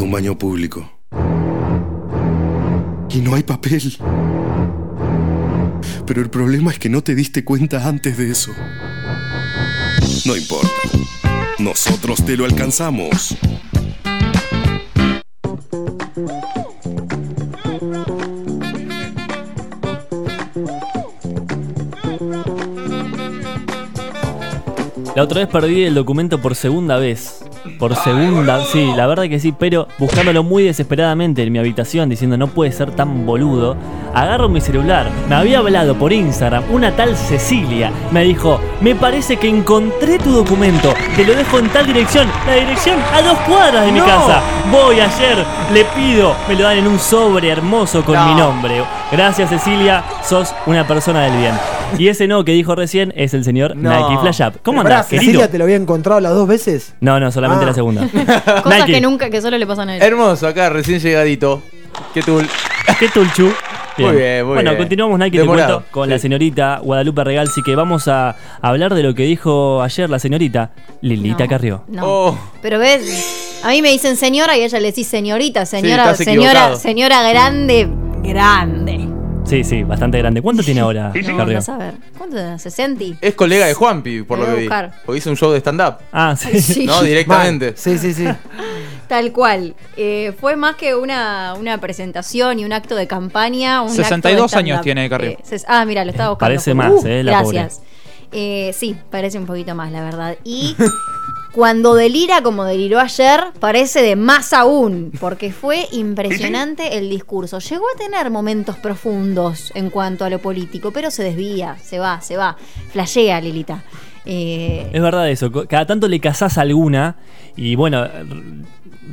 Un baño público. Y no hay papel. Pero el problema es que no te diste cuenta antes de eso. No importa. Nosotros te lo alcanzamos. La otra vez perdí el documento por segunda vez. Por segunda, sí, la verdad que sí, pero buscándolo muy desesperadamente en mi habitación, diciendo no puede ser tan boludo, agarro mi celular. Me había hablado por Instagram una tal Cecilia. Me dijo, me parece que encontré tu documento, te lo dejo en tal dirección, la dirección a dos cuadras de mi No. casa. Voy ayer, le pido, me lo dan en un sobre hermoso con No. mi nombre. Gracias Cecilia, sos una persona del bien. Y ese no que dijo recién es el señor No. Nike Flash Up. ¿Cómo Pará, andás, querido? Cecilia te lo había encontrado las dos veces. No, no, solamente Ah. la segunda. Cosas Nike. que nunca, que solo le pasan a él. Hermoso, acá recién llegadito. ¿Qué tú? ¿Qué tulchu? Muy bien, muy bueno, bien. continuamos, Nike, te Demorado, cuento, con sí. la señorita Guadalupe Regalsi, que vamos a hablar de lo que dijo ayer la señorita Lilita No, Carrió. No. Oh, Pero ves, a mí me dicen señora y ella le decís señorita, señora, estás señora, equivocado. señora grande, grande. Sí, sí, bastante grande. ¿Cuánto tiene ahora, No, Carrió? vas a ver. ¿Cuánto te da? ¿60? es colega de Juanpi, por Lo que vi. Porque hizo un show de stand-up. Ah, sí. Sí. No, directamente. Sí, sí, sí. Tal cual. Eh, fue más que una, una presentación y un acto de campaña. Un 62 acto de años tiene Carrió. Eh, ah, mira, lo estaba buscando. Parece más, eh, la Gracias. Eh, sí, parece un poquito más, la verdad. Y cuando delira como deliró ayer, parece de más aún, porque fue impresionante el discurso. Llegó a tener momentos profundos en cuanto a lo político, pero se desvía, se va, se va. Flashea, Lilita. Eh, Es verdad eso. Cada tanto le casás alguna y bueno,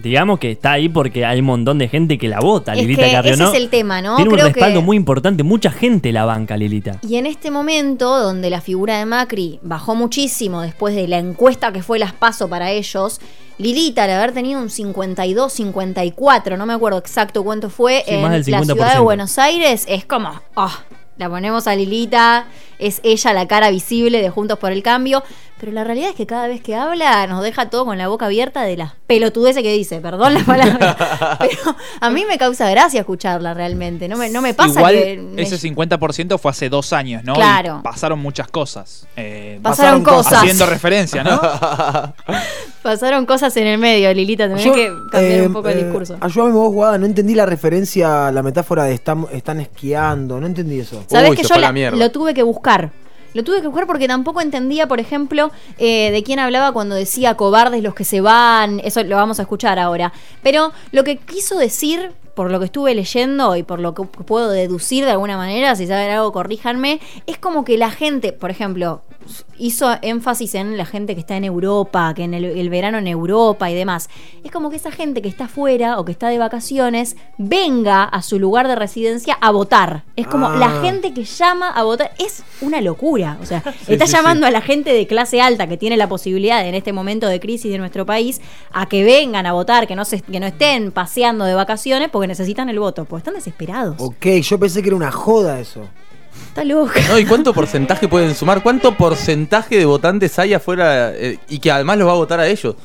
digamos que está ahí porque hay un montón de gente que la vota, Es Lilita que ese ¿no? es el tema, ¿no? Tiene un respaldo que- muy importante. Mucha gente la banca, Lilita. Y en este momento, donde la figura de Macri bajó muchísimo después de la encuesta que fue las paso para ellos, Lilita, al haber tenido un 52, 54, no me acuerdo exacto cuánto fue, Sí, en la ciudad de 50%. Buenos Aires, es como, oh, la ponemos a Lilita, es ella la cara visible de Juntos por el Cambio, pero la realidad es que cada vez que habla nos deja todo con la boca abierta de las pelotudeces que dice, perdón la palabra, pero a mí me causa gracia escucharla realmente, no me, no me pasa Igual que... me- ese 50% fue hace dos años, ¿no? Y Claro. pasaron muchas cosas. Eh, Pasaron cosas. Haciendo referencia, ¿no? Pasaron cosas en el medio, Lilita, tenés Yo, que cambiar eh, un poco el eh, discurso. Ayúdame vos, Guada, no entendí la referencia, la metáfora de están, están esquiando, no entendí eso. Sabés Uy, que yo la lo tuve que buscar. Lo tuve que buscar porque tampoco entendía, por ejemplo, eh, de quién hablaba cuando decía cobardes los que se van. Eso lo vamos a escuchar ahora. Pero lo que quiso decir, por lo que estuve leyendo y por lo que puedo deducir de alguna manera, si saben algo, corríjanme, es como que la gente, por ejemplo, hizo énfasis en la gente que está en Europa, que en el, el verano en Europa y demás. Es como que esa gente que está afuera o que está de vacaciones venga a su lugar de residencia a votar. Es como Ah. la gente que llama a votar. Es una locura. O sea, está sí, llamando a la gente de clase alta que tiene la posibilidad en este momento de crisis de nuestro país a que vengan a votar, que no, se, que no estén paseando de vacaciones porque necesitan el voto. Porque están desesperados. Ok, yo pensé que era una joda eso. Está loco. No, ¿y cuánto porcentaje pueden sumar? ¿Cuánto porcentaje de votantes hay afuera eh, y que además los va a votar a ellos?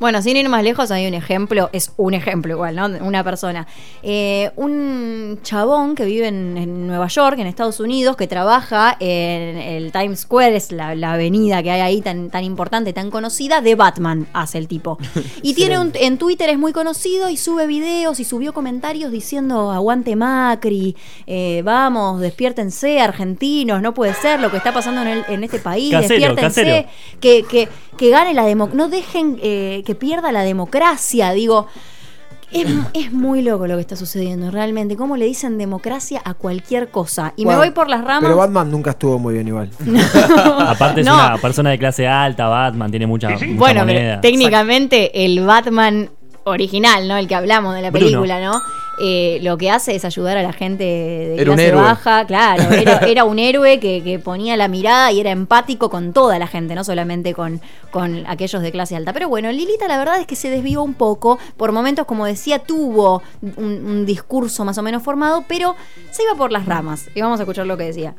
Bueno, sin ir más lejos, hay un ejemplo, es un ejemplo igual, ¿no? Una persona. Eh, un chabón que vive en, en Nueva York, en Estados Unidos, que trabaja en el Times Square, es la, la avenida que hay ahí tan, tan importante, tan conocida, de Batman, hace el tipo. Y tiene un, en Twitter es muy conocido y sube videos y subió comentarios diciendo, aguante Macri, eh, vamos, despiértense, argentinos, no puede ser lo que está pasando en, el- en este país, Casero, despiértense casero. que, que, que gane la democracia, no dejen eh, que pierda la democracia, digo. Es, es muy loco lo que está sucediendo, realmente. ¿Cómo le dicen democracia a cualquier cosa? Y me voy por las ramas. Pero Batman nunca estuvo muy bien igual. Aparte es No. una persona de clase alta, Batman, tiene mucha, mucha bueno, pero técnicamente el Batman original, ¿no? El que hablamos de la Bruno. película, ¿no? Eh, lo que hace es ayudar a la gente de Era clase baja, claro, era, era un héroe que, que ponía la mirada y era empático con toda la gente, no solamente con, con aquellos de clase alta. Pero bueno, Lilita la verdad es que se desvió un poco, por momentos, como decía, tuvo un, un discurso más o menos formado, pero se iba por las ramas. Y vamos a escuchar lo que decía.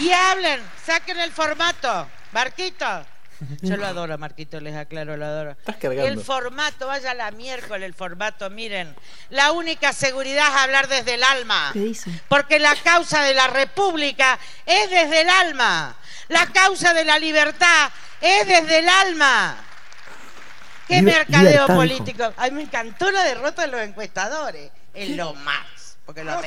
Y hablen, saquen el formato. Marquito, Yo lo adoro, Marquito, les aclaro, lo adoro. Estás cargando. El formato, vaya la miércoles el formato, miren. La única seguridad es hablar desde el alma. ¿Qué dice? Porque la causa de la república es desde el alma. La causa de la libertad es desde el alma. ¿Qué Liber- mercadeo político? Ay, me encantó la derrota de los encuestadores. Es lo más. Porque lo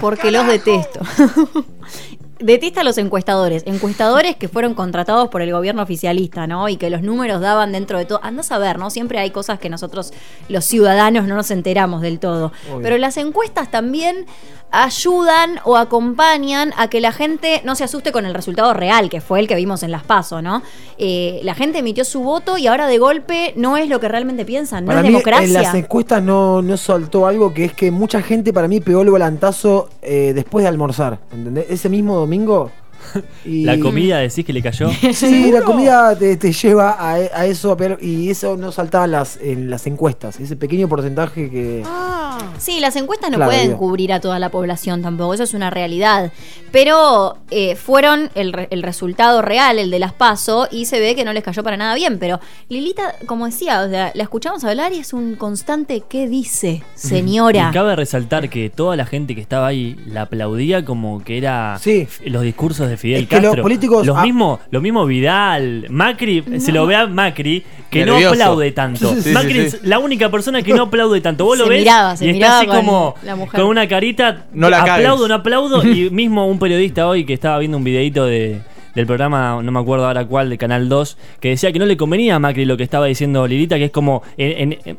Porque los detesto. Detesta a los encuestadores. Encuestadores que fueron contratados por el gobierno oficialista, ¿no? Y que los números daban dentro de todo. Andás a ver, ¿no? Siempre hay cosas que nosotros, los ciudadanos, no nos enteramos del todo. Obvio. Pero las encuestas también ayudan o acompañan a que la gente no se asuste con el resultado real, que fue el que vimos en las PASO, ¿no? Eh, la gente emitió su voto y ahora de golpe no es lo que realmente piensan, no Para es mí, democracia. en las encuestas no, no soltó algo que es que mucha gente para mí pegó el volantazo eh, después de almorzar. ¿Entendés? Ese mismo domingo domingo y- La comida decís que le cayó. Sí, la comida te, te lleva a, a eso, pero, y eso no saltaba en las, en las encuestas. Ese pequeño porcentaje que. Sí, las encuestas no Claro, pueden digo. cubrir a toda la población tampoco, eso es una realidad. Pero eh, fueron el, re- el resultado real, el de las PASO, y se ve que no les cayó para nada bien. Pero Lilita, como decía, o sea, la escuchamos hablar y es un constante ¿qué dice, señora? Y cabe resaltar que toda la gente que estaba ahí la aplaudía como que era Sí. los discursos de Fidel Es que los políticos- Los ah. mismos, lo mismo Vidal, Macri, se lo ve a Macri que no aplaude tanto. Sí, sí, Macri sí. es la única persona que no aplaude tanto. Vos lo ves miraba, se y está así como con una carita, No la aplaudo, no aplaudo. y mismo un periodista hoy que estaba viendo un videito de del programa, no me acuerdo ahora cuál, de Canal 2, que decía que no le convenía a Macri lo que estaba diciendo Lilita, que es como en- en- en-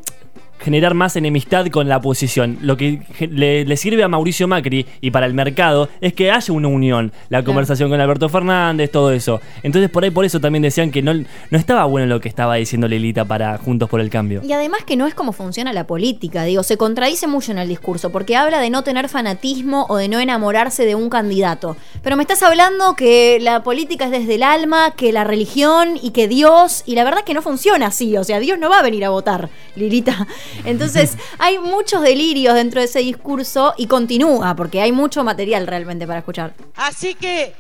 generar más enemistad con la oposición. Lo que le sirve a Mauricio Macri y para el mercado es que haya una unión, la conversación con Alberto Fernández, todo eso. Entonces por ahí por eso también decían que no, no estaba bueno lo que estaba diciendo Lilita para Juntos por el Cambio. Y además que no es como funciona la política, digo, se contradice mucho en el discurso, porque habla de no tener fanatismo o de no enamorarse de un candidato. Pero me estás hablando que la política es desde el alma, que la religión y que Dios, y la verdad es que no funciona así, o sea, Dios no va a venir a votar, Lilita. Entonces, hay muchos delirios dentro de ese discurso y continúa, porque hay mucho material realmente para escuchar. Así que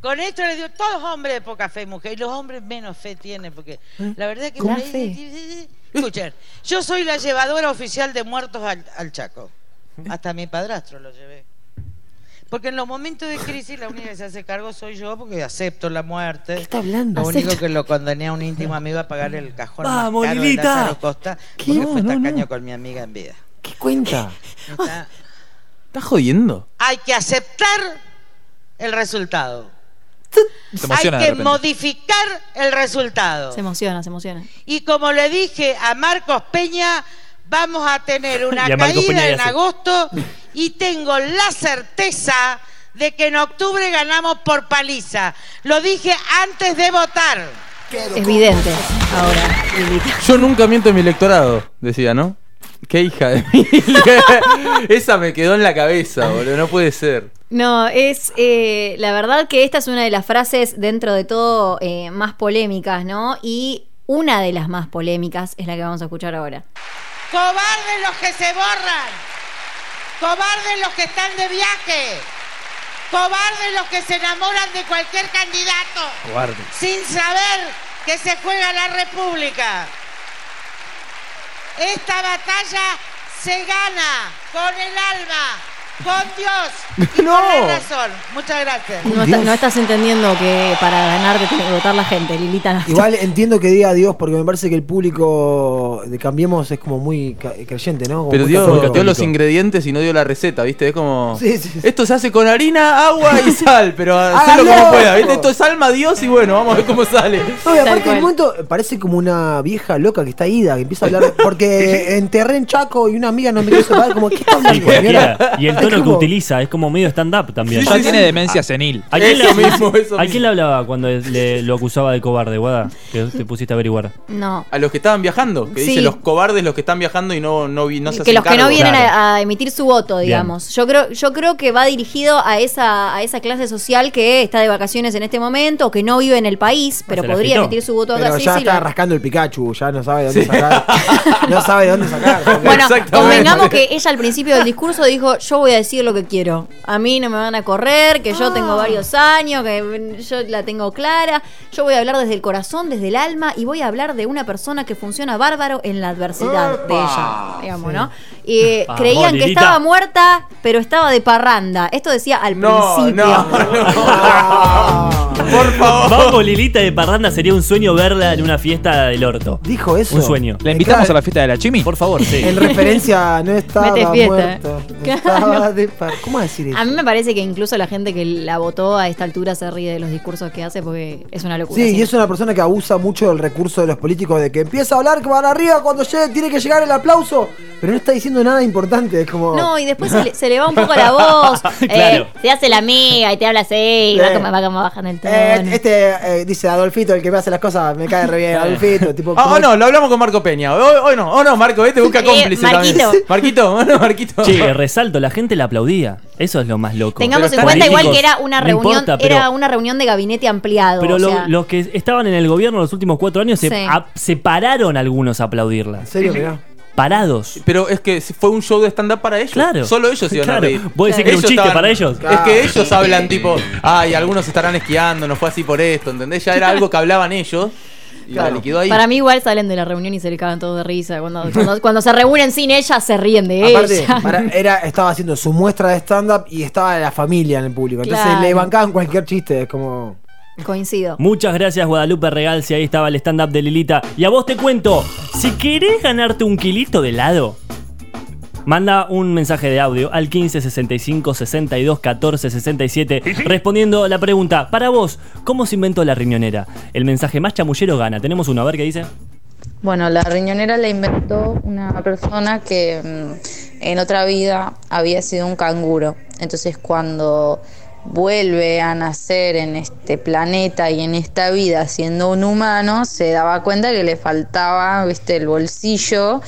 con esto les digo, todos hombres de poca fe, mujer, y los hombres menos fe tienen, porque la verdad es que... ¿Cómo por ahí- fe? Escuchen, yo soy la llevadora oficial de muertos al, al Chaco. Hasta mi padrastro lo llevé. Porque en los momentos de crisis la única que se hace cargo soy yo porque acepto la muerte. ¿Qué está hablando? Lo único Acepta. que lo condené a un íntimo amigo a pagar el cajón Vamos, más caro de Lilita. Lázaro Costa ¿Qué? porque No, fue no, tacaño no. con mi amiga en vida. ¿Qué cuenta? Está- ¿Estás jodiendo? Hay que aceptar el resultado. Se emociona Hay de que repente. modificar el resultado. Se emociona, se emociona. Y como le dije a Marcos Peña, vamos a tener una Y a Marcos caída ya en sé. agosto y tengo la certeza de que en octubre ganamos por paliza. Lo dije antes de votar. Es evidente ahora. Yo nunca miento en mi electorado, decía, ¿no? Qué hija de mí. Esa me quedó en la cabeza, boludo. No puede ser. No, es eh, la verdad que esta es una de las frases dentro de todo eh, más polémicas, ¿no? Y una de las más polémicas es la que vamos a escuchar ahora. Cobardes los que se borran. Cobardes los que están de viaje. Cobardes los que se enamoran de cualquier candidato. Cobarde. sin saber que se juega la República. Esta batalla se gana con el alma, con Dios y No. con la razón. Muchas gracias. No, Dios. está- no estás entendiendo que para ganar te tiene que votar la gente, Lilita. Igual entiendo que diga Dios porque me parece que el público de Cambiemos es como muy creyente, ¿no? Como Pero muy dio, los ingredientes y no dio la receta, ¿viste? Es como. Sí, sí, sí. Esto se hace con harina, agua y sal, pero ¡Hágalo! como pueda, ¿viste? Esto es alma, Dios y bueno, vamos a ver cómo sale. No, y aparte un momento parece como una vieja loca que está ida, que empieza a hablar. Porque enterré en Chaco y una amiga no me quiso separar, como, ¿qué está Y, hablando. Y el Tono que utiliza es como medio stand-up también. Ya tiene demencia senil. ¿A quién, Eso le, mismo, eso ¿A mismo. quién le hablaba cuando le, lo acusaba de cobarde, Guada? Que te pusiste a averiguar. No. A los que estaban viajando, que Sí. dice los cobardes los que están viajando y no, no, no se que hacen los que no vienen Claro. a, a emitir su voto, Bien. digamos. Yo creo, yo creo que va dirigido a esa, a esa clase social que está de vacaciones en este momento, o que no vive en el país, pero podría emitir su voto acá. Pero ya sí, está lo- rascando el Pikachu, ya no sabe de dónde sacar. no sabe de dónde sacar. Bueno, convengamos que ella al principio del discurso dijo, yo voy a decir lo que quiero. A mí no me van a correr, que yo tengo varios años, que yo la tengo clara. Yo voy a hablar desde el corazón, desde el alma, y voy a hablar de una persona que funciona bárbaro en la adversidad de ella, digamos, ¿no? Y Vamos, creían que estaba muerta, pero estaba de parranda. Esto decía al No, principio. Por favor. Vamos, Lilita de Parranda, sería un sueño verla en una fiesta del orto. Dijo eso. Un sueño. ¿La invitamos a la fiesta de la Chimi? Por favor, sí. En referencia, no estaba Mete fiesta, muerto. eh. Estaba de par- ¿Cómo decir eso? A mí me parece que incluso la gente que la votó a esta altura se ríe de los discursos que hace porque es una locura. Sí, y es una persona que abusa mucho del recurso de los políticos de que empieza a hablar que van arriba cuando llegue, tiene que llegar el aplauso, pero no está diciendo nada importante, es como No, y después se le, se le va un poco la voz. Claro. eh, se hace la amiga y te habla así, y va como, va como bajando el tono. Eh, este eh, dice Adolfito, el que me hace las cosas, me cae re bien, Adolfito, tipo Ah, oh, no, lo hablamos con Marco Peña. Hoy, hoy no, oh no, Marco, vete, busca Eh, cómplice Marquito. también. Marquito, oh, no, Marquito. Che, resalto, la gente la aplaudía. Eso es lo más loco. Tengamos pero en cuenta igual que era una no reunión, importa, pero- era una reunión de gabinete ampliado. Pero o lo- sea, los que estaban en el gobierno los últimos cuatro años se, Sí. a- se pararon algunos a aplaudirla. ¿En serio, mirá? Parados. Pero es que fue un show de stand-up para ellos. Claro. Solo ellos iban Claro. a reír. ¿Vos decís que era un chiste estaban- para ellos? Es que ellos hablan tipo, ay, algunos estarán esquiando, no fue así por esto, ¿entendés? Ya era algo que hablaban ellos y la liquidó ahí. Para mí igual salen de la reunión y se le cagan todos de risa. Cuando, cuando, cuando se reúnen sin ella, se ríen de Aparte, ella. para- era, estaba haciendo su muestra de stand-up y estaba la familia en el público. Entonces Claro. le bancaban cualquier chiste, es como. Coincido. Muchas gracias Guadalupe Regal, si ahí estaba el stand-up de Lilita. Y a vos te cuento, si querés ganarte un kilito de helado, manda un mensaje de audio al 15 65 62 14 67 respondiendo la pregunta, para vos, ¿cómo se inventó la riñonera? El mensaje más chamullero gana. Tenemos uno, a ver qué dice. Bueno, la riñonera la inventó una persona que mm, en otra vida había sido un canguro. Entonces cuando vuelve a nacer en este planeta y en esta vida siendo un humano, se daba cuenta que le faltaba, viste, el bolsillo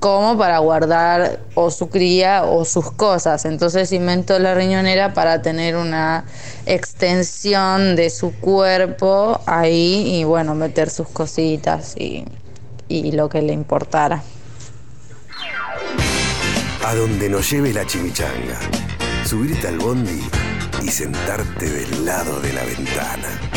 como para guardar o su cría o sus cosas. Entonces inventó la riñonera para tener una extensión de su cuerpo ahí y bueno, meter sus cositas y, y lo que le importara. A donde nos lleve la chimichanga. Subirte al bondi y sentarte del lado de la ventana.